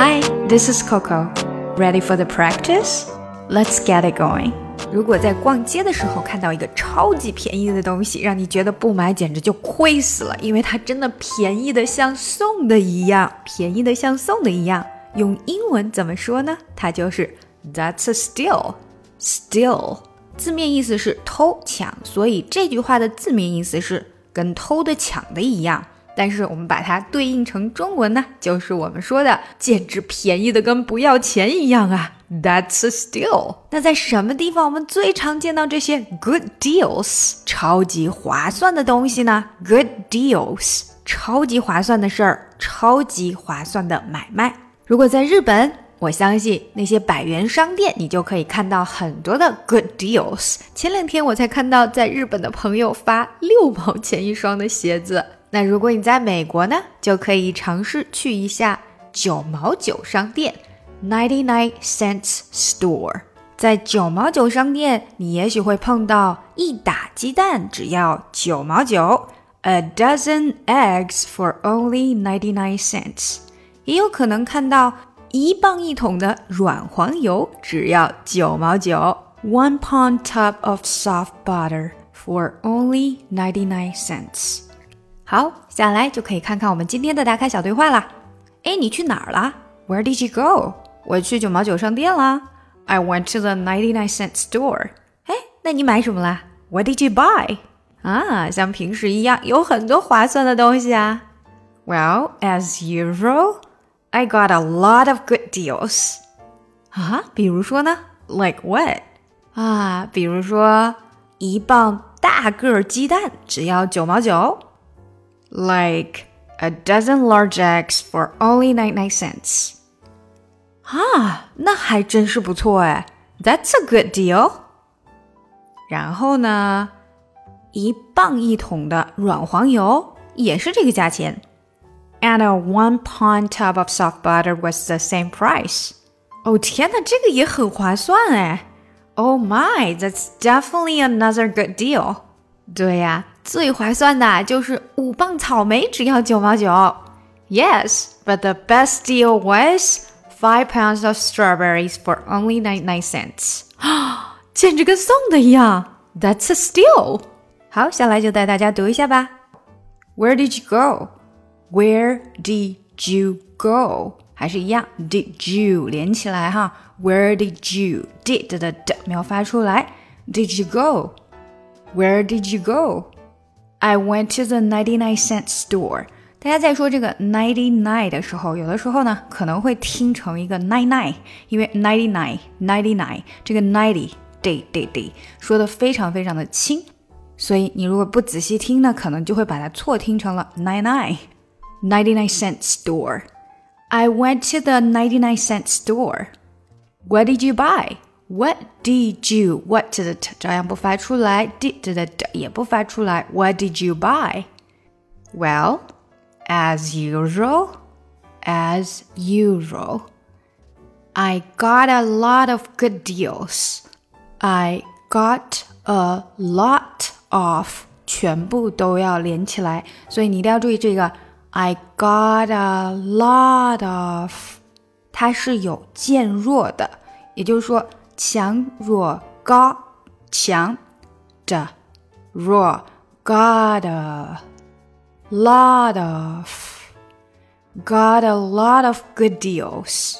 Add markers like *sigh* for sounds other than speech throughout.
Hi, this is Coco. Ready for the practice? Let's get it going. 如果在逛街的时候看到一个超级便宜的东西，让你觉得不买简直就亏死了，因为它真的便宜的像送的一样，便宜的像送的一样。用英文怎么说呢？它就是 That's a steal. Steal 字面意思是偷抢，所以这句话的字面意思是跟偷的抢的一样。但是我们把它对应成中文呢，就是我们说的简直便宜的跟不要钱一样啊！That's a steal。那在什么地方我们最常见到这些 good deals，超级划算的东西呢？Good deals，超级划算的事儿，超级划算的买卖。如果在日本，我相信那些百元商店，你就可以看到很多的 good deals。前两天我才看到在日本的朋友发六毛钱一双的鞋子。那如果你在美国呢，就可以尝试去一下九毛九商店 （ninety nine cents store）。在九毛九商店，你也许会碰到一打鸡蛋只要九毛九 （a dozen eggs for only ninety nine cents）。也有可能看到一磅一桶的软黄油只要九毛九 （one pound tub of soft butter for only ninety nine cents）。好，下来就可以看看我们今天的打卡小对话啦。哎，你去哪儿了？Where did you go？我去九毛九商店啦。I went to the ninety-nine cent store。哎，那你买什么啦？What did you buy？啊，像平时一样，有很多划算的东西啊。Well, as usual, I got a lot of good deals。啊，比如说呢？Like what？啊，比如说一磅大个鸡蛋只要九毛九。 like a dozen large eggs for only 99 cents. 啊，那还真是不错哎，That's a good deal。然后呢，一磅一桶的软黄油也是这个价钱，and a one pound tub of soft butter was the same price。哦天哪，这个也很划算哎！Oh my, that's definitely another good deal。对呀。 最划算的就是五磅草莓只要九毛九。Yes, but the best deal was five pounds of strawberries for only ninety nine cents. *gasps* 啊，简直跟送的一样。That's a steal. 好，下来就带大家读一下吧。Where did you go? Where did you go? 还是一样，did you 连起来哈。Where did you did 的的没有发出来。Did you go? Where did you go? I went to the ninety-nine cent store。大家在说这个 ninety-nine 的时候，有的时候呢可能会听成一个 nine-nine，因为 ninety-nine ninety-nine 这个 ninety day day day 说的非常非常的轻，所以你如果不仔细听呢，可能就会把它错听成了 nine-nine ninety-nine cent store。I went to the ninety-nine cent store. What did you buy? What did you? What 的 t 照样不发出来，did 的 d 也不发出来。What did you buy? Well, as usual, as usual, I got a lot of good deals. I got a lot of 全部都要连起来，所以你一定要注意这个 I got a lot of，它是有渐弱的，也就是说。 强弱高，强的弱，got a lot of got a lot of good deals.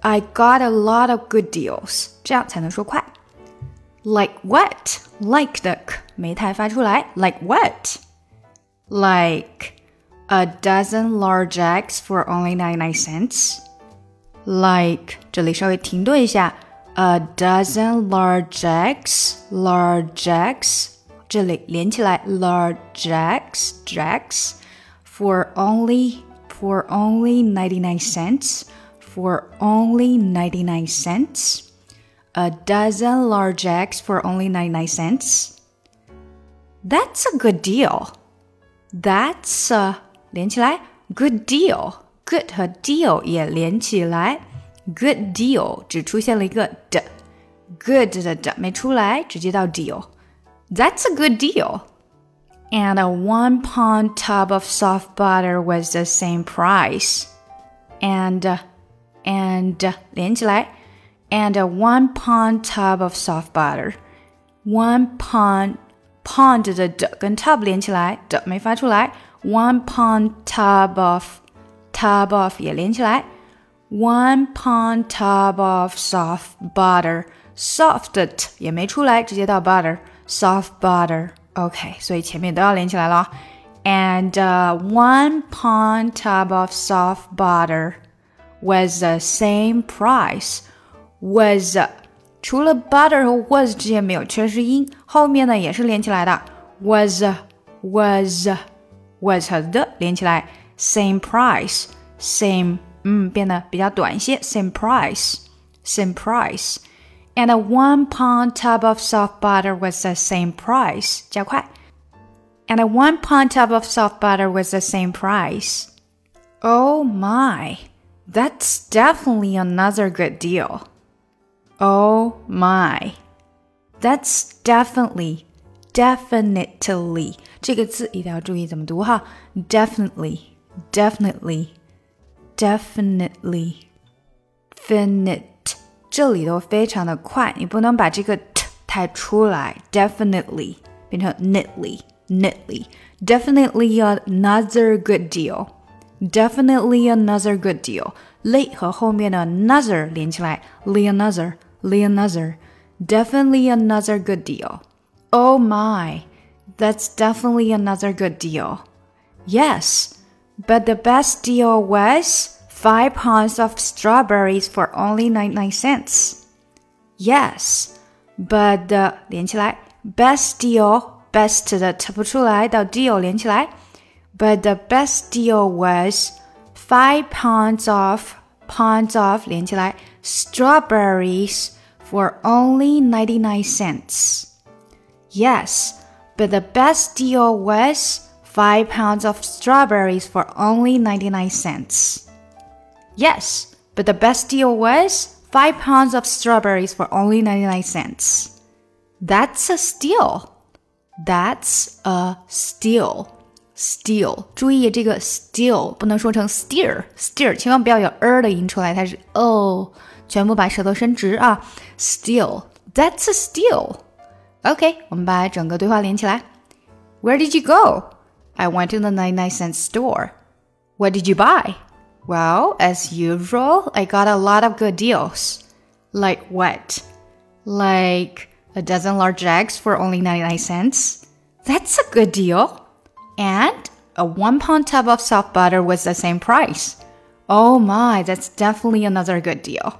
I got a lot of good deals，这样才能说快。Like what? Like 的 k 没太发出来。Like what? Like a dozen large eggs for only ninety nine cents. Like 这里稍微停顿一下。 a dozen large eggs, large eggs，这里连起来，large eggs, eggs, for only for only ninety nine cents, for only ninety nine cents, a dozen large eggs for only ninety nine cents. That's a good deal. That's a 连起来，good deal. Good 和 deal 也连起来。 Good deal 只出现了一个的，good 的的没出来，直接到 deal。That's a good deal. And a one pound tub of soft butter was the same price. And and 连起来，and one pound tub of soft butter。one pound pound 的的跟 tub 连起来的没发出来，one pound tub of tub of 也连起来 ，one pound tub of soft butter soft 的 t 也没出来，直接到 butter soft butter。OK，所以前面都要连起来了。And uh, one pound tub of soft butter was the same price. Was 除了 butter 和 was 之间没有缺失音，后面呢也是连起来的。was was was 和的连起来，same price same 嗯变得比较短一些，same price same price。And a one pound tub of soft butter was the same price. 加快。And a one pound tub of soft butter was the same price. Oh my, that's definitely another good deal. Oh my, that's definitely, definitely 这个字一定要注意怎么读哈。Definitely, definitely, definitely, finite 这里都非常的快，你不能把这个 t 太出来。Definitely 变成 nitly, nitly, definitely another good deal. Definitely another good deal. 类和后面的 another 连起来，another。Leonother. Definitely another good deal. Oh my, that's definitely another good deal. Yes, but the best deal was five pounds of strawberries for only 99 cents. Yes, but the 连起来 best deal best 的扯不出来到 deal 连起来，but the best deal was five pounds of pounds of 连起来 strawberries for only 99 cents. Yes, but the best deal was 5 pounds of strawberries for only 99 cents. Yes, but the best deal was 5 pounds of strawberries for only 99 cents. That's a steal. That's a steal. Steal，注意这个 steal 不能说成 steer，steer 千万不要有 er 的音出来，它是 o，全部把舌头伸直啊。Steal，that's a steal。OK，我们把整个对话连起来。Where did you go? I went to the 99 cent store. What did you buy? Well, as usual, I got a lot of good deals. Like what? Like a dozen large eggs for only 99 cents? That's a good deal. And a one pound tub of soft butter was the same price. Oh my, that's definitely another good deal.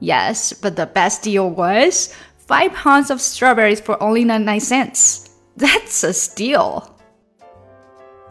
Yes, but the best deal was five pounds of strawberries for only 99 cents. That's a steal.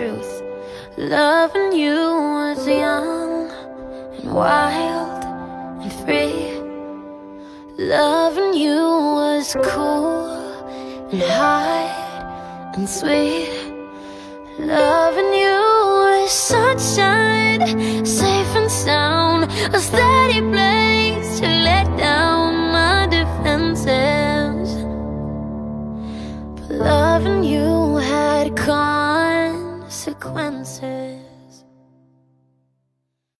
truth. Loving you was young and wild and free. Loving you was cool and high and sweet. Loving you was sunshine, safe and sound, a steady place